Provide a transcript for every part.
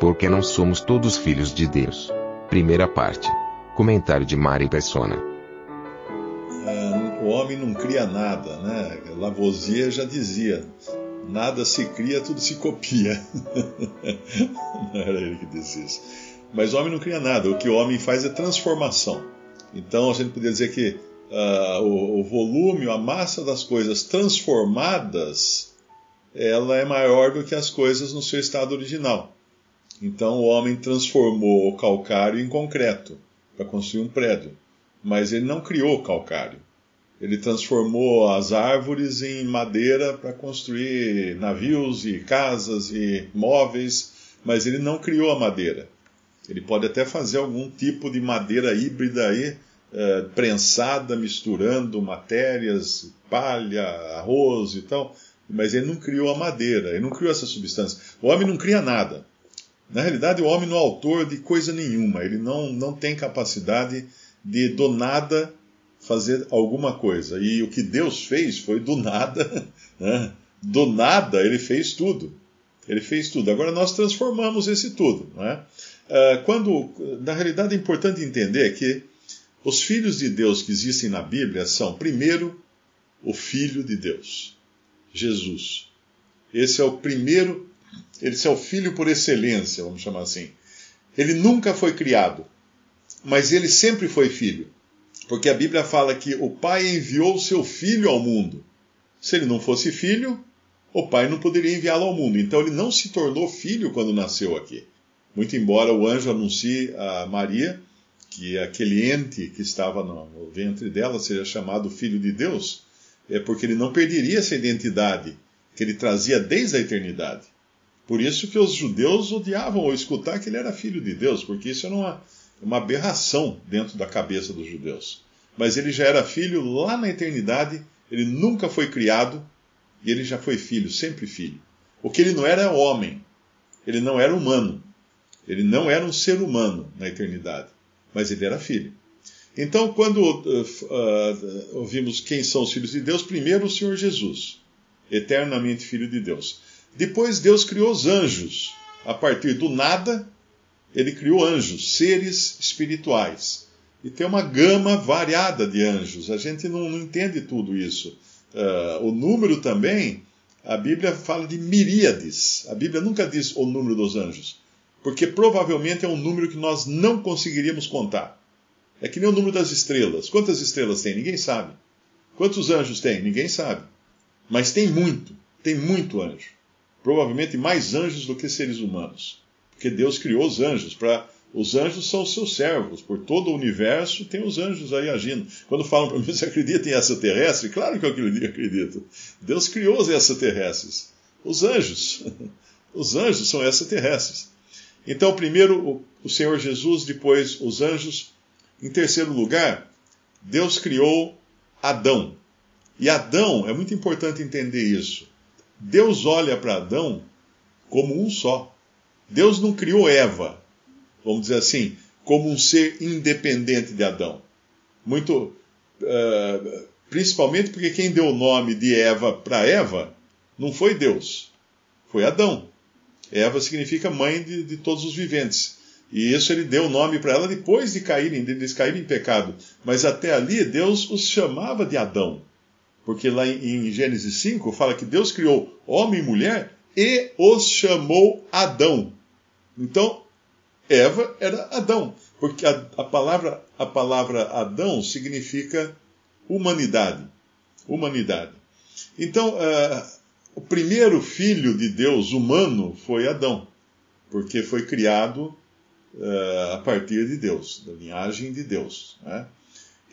Porque não somos todos filhos de Deus. Primeira parte. Comentário de Mari Persona. Ah, o homem não cria nada, né? Lavoisier já dizia: nada se cria, tudo se copia. não era ele que disse isso. Mas o homem não cria nada, o que o homem faz é transformação. Então a gente poderia dizer que ah, o, o volume, a massa das coisas transformadas, ela é maior do que as coisas no seu estado original. Então o homem transformou o calcário em concreto para construir um prédio, mas ele não criou calcário. Ele transformou as árvores em madeira para construir navios e casas e móveis, mas ele não criou a madeira. Ele pode até fazer algum tipo de madeira híbrida aí, eh, prensada, misturando matérias, palha, arroz e tal, mas ele não criou a madeira, ele não criou essa substância. O homem não cria nada. Na realidade, o homem não é autor de coisa nenhuma, ele não, não tem capacidade de do nada fazer alguma coisa. E o que Deus fez foi do nada, né? do nada ele fez tudo. Ele fez tudo. Agora nós transformamos esse tudo. Né? quando, na realidade, é importante entender que os filhos de Deus que existem na Bíblia são, primeiro, o Filho de Deus, Jesus. Esse é o primeiro, esse é o Filho por excelência, vamos chamar assim. Ele nunca foi criado, mas ele sempre foi filho. Porque a Bíblia fala que o Pai enviou o seu filho ao mundo. Se ele não fosse filho, o Pai não poderia enviá-lo ao mundo. Então ele não se tornou filho quando nasceu aqui. Muito embora o anjo anuncie a Maria que aquele ente que estava no ventre dela seja chamado Filho de Deus, é porque ele não perderia essa identidade que ele trazia desde a eternidade. Por isso que os judeus odiavam escutar que ele era filho de Deus, porque isso era uma, uma aberração dentro da cabeça dos judeus. Mas ele já era filho lá na eternidade, ele nunca foi criado e ele já foi filho, sempre filho. O que ele não era é homem, ele não era humano, ele não era um ser humano na eternidade, mas ele era filho. Então, quando uh, uh, ouvimos quem são os filhos de Deus, primeiro o Senhor Jesus, eternamente filho de Deus. Depois Deus criou os anjos. A partir do nada, ele criou anjos, seres espirituais. E tem uma gama variada de anjos. A gente não, não entende tudo isso. Uh, o número também, a Bíblia fala de miríades. A Bíblia nunca diz o número dos anjos, porque provavelmente é um número que nós não conseguiríamos contar. É que nem o número das estrelas. Quantas estrelas tem? Ninguém sabe. Quantos anjos tem? Ninguém sabe. Mas tem muito, tem muito anjo. Provavelmente mais anjos do que seres humanos. Porque Deus criou os anjos para. Os anjos são os seus servos, por todo o universo tem os anjos aí agindo. Quando falam para mim, você acredita em extraterrestre? Claro que eu acredito. Deus criou os extraterrestres. Os anjos. Os anjos são extraterrestres. Então, primeiro o Senhor Jesus, depois os anjos. Em terceiro lugar, Deus criou Adão. E Adão, é muito importante entender isso. Deus olha para Adão como um só. Deus não criou Eva, vamos dizer assim, como um ser independente de Adão. Muito, uh, principalmente porque quem deu o nome de Eva para Eva não foi Deus, foi Adão. Eva significa mãe de, de todos os viventes. E isso ele deu o nome para ela depois de caírem, de eles caírem em pecado. Mas até ali Deus os chamava de Adão. Porque lá em, Gênesis 5 fala que Deus criou homem e mulher e os chamou Adão. Então, Eva era Adão, porque a, a, palavra, a palavra Adão significa humanidade. Humanidade. Então, uh, o primeiro filho de Deus humano foi Adão, porque foi criado uh, a partir de Deus, da linhagem de Deus. Né?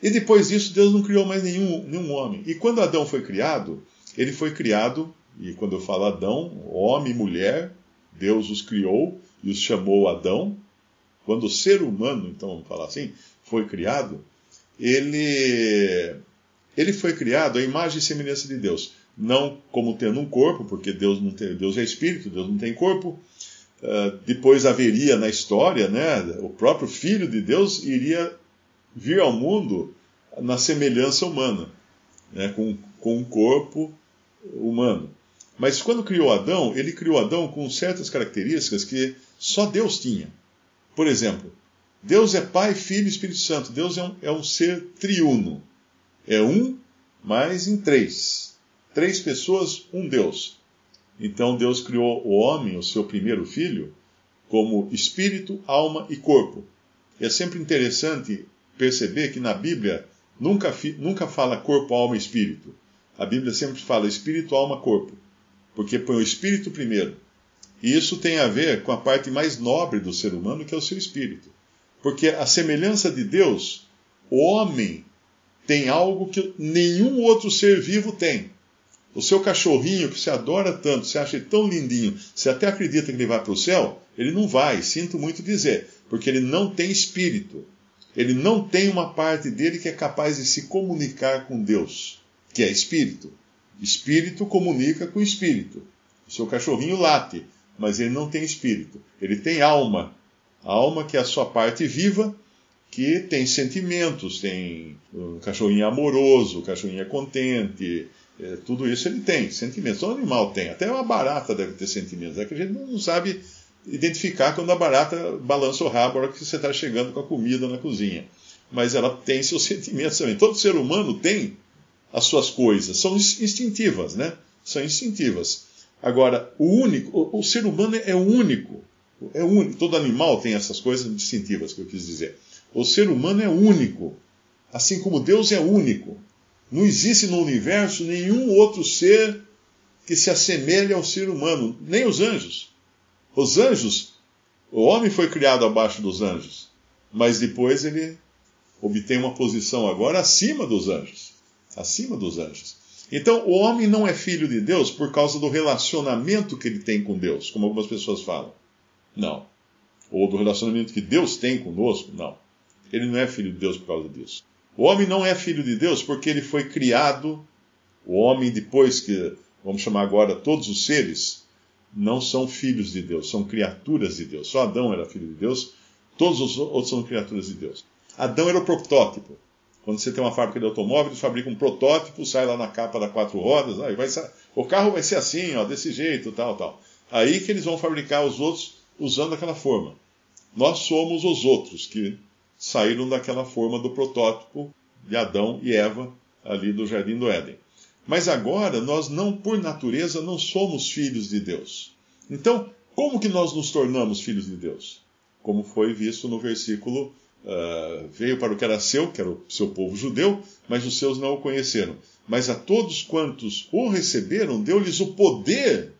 E depois disso, Deus não criou mais nenhum, nenhum homem. E quando Adão foi criado, ele foi criado E quando eu falo Adão, homem e mulher, Deus os criou e os chamou Adão. Quando o ser humano, então vamos falar assim, foi criado, ele, ele foi criado à imagem e semelhança de Deus. Não como tendo um corpo, porque Deus, não tem, Deus é espírito, Deus não tem corpo. Uh, depois haveria na história, né, o próprio Filho de Deus iria vir ao mundo na semelhança humana, né, com, com um corpo humano. Mas quando criou Adão, ele criou Adão com certas características que só Deus tinha. Por exemplo, Deus é Pai, Filho e Espírito Santo. Deus é um, é um ser triuno. É um, mas em três. Três pessoas, um Deus. Então Deus criou o homem, o seu primeiro filho, como espírito, alma e corpo. É sempre interessante perceber que na Bíblia nunca, nunca fala corpo, alma e espírito. A Bíblia sempre fala espírito, alma, corpo. Porque põe o espírito primeiro. E isso tem a ver com a parte mais nobre do ser humano, que é o seu espírito. Porque a semelhança de Deus, o homem tem algo que nenhum outro ser vivo tem. O seu cachorrinho, que você adora tanto, você acha tão lindinho, você até acredita que ele vai para o céu, ele não vai, sinto muito dizer, porque ele não tem espírito. Ele não tem uma parte dele que é capaz de se comunicar com Deus, que é espírito. Espírito comunica com espírito. O seu cachorrinho late, mas ele não tem espírito. Ele tem alma. A alma que é a sua parte viva, que tem sentimentos, tem um cachorrinho amoroso, um cachorrinho é contente, é, tudo isso ele tem, sentimentos. Todo animal tem, até uma barata deve ter sentimentos. É que a gente não sabe identificar quando a barata balança o rabo na hora que você está chegando com a comida na cozinha. Mas ela tem seus sentimentos também. Todo ser humano tem as suas coisas, são instintivas, né? São instintivas. Agora, o único, o, o ser humano é único. É único. Todo animal tem essas coisas distintivas que eu quis dizer. O ser humano é único, assim como Deus é único. Não existe no universo nenhum outro ser que se assemelhe ao ser humano, nem os anjos. Os anjos, o homem foi criado abaixo dos anjos, mas depois ele obtém uma posição agora acima dos anjos. Acima dos anjos. Então, o homem não é filho de Deus por causa do relacionamento que ele tem com Deus, como algumas pessoas falam. Não. Ou do relacionamento que Deus tem conosco. Não. Ele não é filho de Deus por causa disso. O homem não é filho de Deus porque ele foi criado. O homem, depois que, vamos chamar agora todos os seres, não são filhos de Deus, são criaturas de Deus. Só Adão era filho de Deus, todos os outros são criaturas de Deus. Adão era o protótipo. Quando você tem uma fábrica de automóveis, fabrica um protótipo, sai lá na capa da quatro rodas, aí vai, o carro vai ser assim, ó, desse jeito, tal, tal. Aí que eles vão fabricar os outros usando aquela forma. Nós somos os outros que saíram daquela forma do protótipo de Adão e Eva ali do jardim do Éden. Mas agora nós não, por natureza, não somos filhos de Deus. Então, como que nós nos tornamos filhos de Deus? Como foi visto no versículo Uh, veio para o que era seu, que era o seu povo judeu, mas os seus não o conheceram. Mas a todos quantos o receberam, deu-lhes o poder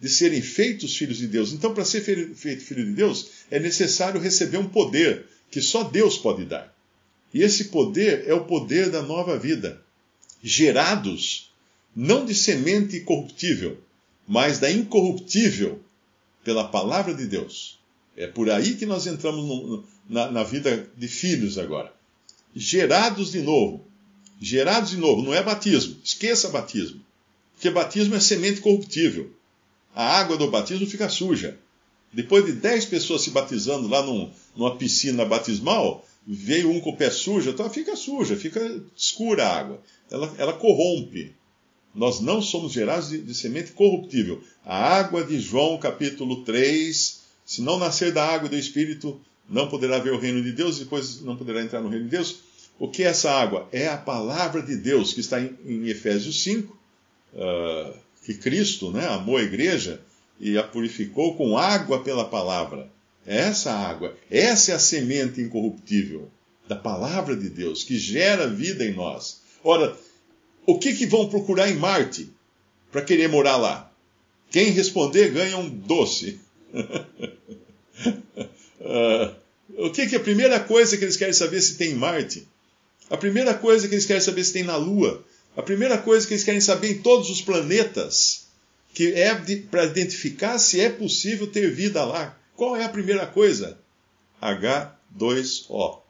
de serem feitos filhos de Deus. Então, para ser feito filho de Deus, é necessário receber um poder que só Deus pode dar. E esse poder é o poder da nova vida, gerados não de semente corruptível, mas da incorruptível pela palavra de Deus. É por aí que nós entramos no, na, na vida de filhos agora. Gerados de novo. Gerados de novo, não é batismo. Esqueça batismo. Porque batismo é semente corruptível. A água do batismo fica suja. Depois de dez pessoas se batizando lá num, numa piscina batismal, veio um com o pé sujo, então fica suja, fica escura a água. Ela, ela corrompe. Nós não somos gerados de, de, semente corruptível. A água de João, capítulo 3, se não nascer da água e do Espírito, não poderá ver o reino de Deus, e depois não poderá entrar no reino de Deus. O que é essa água? É a palavra de Deus, que está em, em Efésios 5, uh, ah, que Cristo né, amou a igreja e a purificou com água pela palavra. Essa água, essa é a semente incorruptível da palavra de Deus, que gera vida em nós. Ora, o que, que vão procurar em Marte para querer morar lá? Quem responder ganha um doce. Uh, o que, que é a primeira coisa que eles querem saber se tem em Marte? A primeira coisa que eles querem saber se tem na Lua? A primeira coisa que eles querem saber em todos os planetas que é para identificar se é possível ter vida lá. Qual é a primeira coisa? H2O.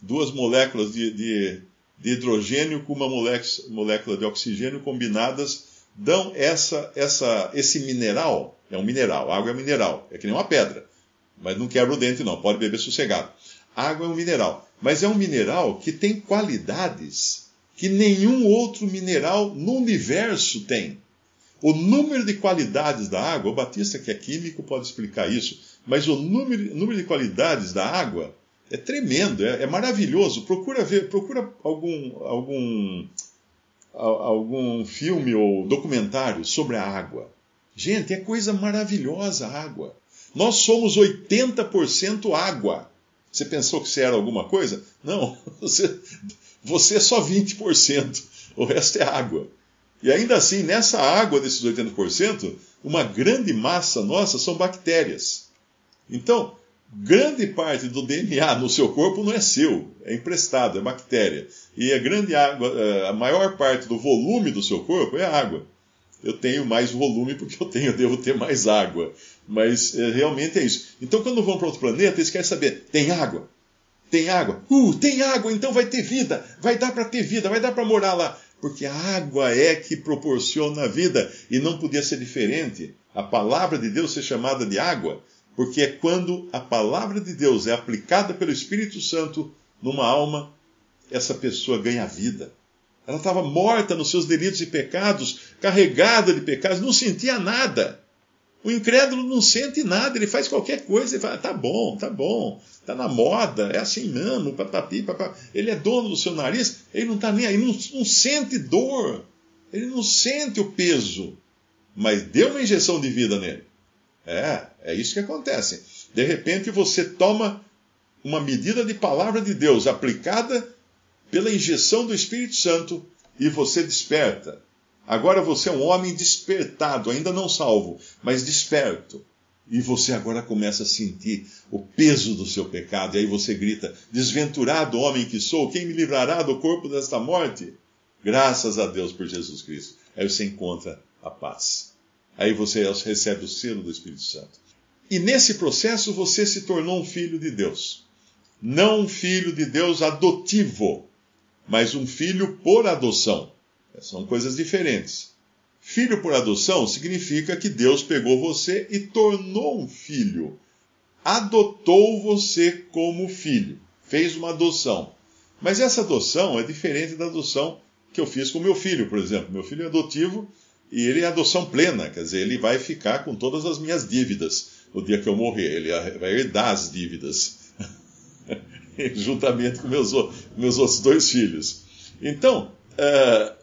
Duas moléculas de, de, de hidrogênio com uma molécula de oxigênio combinadas dão essa, essa, esse mineral. É um mineral, água é um mineral, é que nem uma pedra. Mas não quebra o dente, não, pode beber sossegado. Água é um mineral, mas é um mineral que tem qualidades que nenhum outro mineral no universo tem. O número de qualidades da água, o Batista, que é químico, pode explicar isso, mas o número, número de qualidades da água é tremendo, é, é, maravilhoso. Procura ver, procura algum, algum, algum filme ou documentário sobre a água. Gente, é coisa maravilhosa a água. Nós somos 80% água. Você pensou que você era alguma coisa? Não, você, você é só 20%. O resto é água. E ainda assim, nessa água desses 80%, uma grande massa nossa são bactérias. Então, grande parte do DNA no seu corpo não é seu, é emprestado, é bactéria. E a grande água, eh, a maior parte do volume do seu corpo é água. Eu tenho mais volume porque eu tenho, eu devo ter mais água. Mas é, realmente é isso. Então, quando vão para outro planeta, eles querem saber: tem água? Tem água? Uh, tem água, então vai ter vida. Vai dar para ter vida, vai dar para morar lá. Porque a água é que proporciona a vida. E não podia ser diferente. A palavra de Deus ser chamada de água, porque é quando a palavra de Deus é aplicada pelo Espírito Santo numa alma, essa pessoa ganha vida. Ela estava morta nos seus delitos e pecados, carregada de pecados, não sentia nada. O incrédulo não sente nada, ele faz qualquer coisa, ele fala, tá bom, tá bom, tá na moda, é assim mesmo, papapi, papapi. Ele é dono do seu nariz, ele não está nem aí, não, não sente dor, ele não sente o peso, mas deu uma injeção de vida nele. É, é isso que acontece. De repente você toma uma medida de palavra de Deus aplicada pela injeção do Espírito Santo e você desperta. Agora você é um homem despertado, ainda não salvo, mas desperto. E você agora começa a sentir o peso do seu pecado. E aí você grita: Desventurado homem que sou, quem me livrará do corpo desta morte? Graças a Deus por Jesus Cristo. Aí você encontra a paz. Aí você recebe o selo do Espírito Santo. E nesse processo você se tornou um filho de Deus. Não um filho de Deus adotivo, mas um filho por adoção. São coisas diferentes. Filho por adoção significa que Deus pegou você e tornou um filho. Adotou você como filho. Fez uma adoção. Mas essa adoção é diferente da adoção que eu fiz com meu filho, por exemplo. Meu filho é adotivo e ele é adoção plena, quer dizer, ele vai ficar com todas as minhas dívidas no dia que eu morrer. Ele vai herdar as dívidas, juntamente com meus, meus outros dois filhos. Então, uh,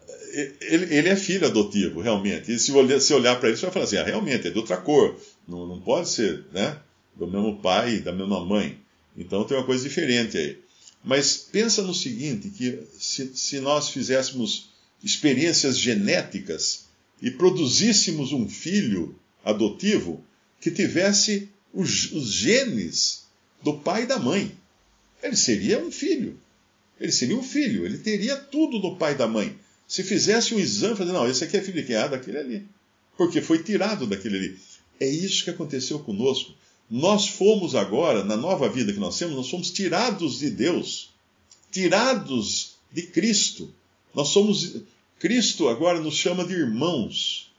ele, ele, é filho adotivo, realmente. E se olhar, olhar para ele, você vai falar assim: ah, realmente, é de outra cor. Não, não pode ser né, do mesmo pai e da mesma mãe. Então tem uma coisa diferente aí. Mas pensa no seguinte: que se, se nós fizéssemos experiências genéticas e produzíssemos um filho adotivo que tivesse os, os genes do pai e da mãe, ele seria um filho. Ele seria um filho, ele teria tudo do pai e da mãe. Se fizesse um exame, fazer, não, esse aqui é filho de quem? Ah, daquele ali. Porque foi tirado daquele ali. É isso que aconteceu conosco. Nós fomos agora, na nova vida que nós temos, nós fomos tirados de Deus, tirados de Cristo. Nós somos. Cristo agora nos chama de irmãos.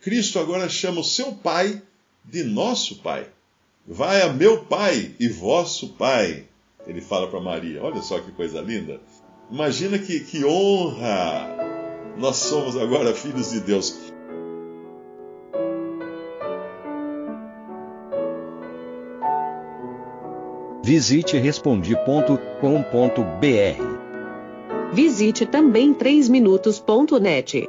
Cristo agora chama o seu Pai de nosso Pai. Vai a meu Pai e vosso Pai. Ele fala para Maria. Olha só que coisa linda. Imagina que, que honra nós somos agora filhos de Deus. Visite respondi.com.br. Visite também 3minutos.net.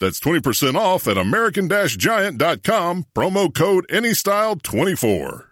That's 20% off at American-Giant.com, promo code ANYSTYLE24.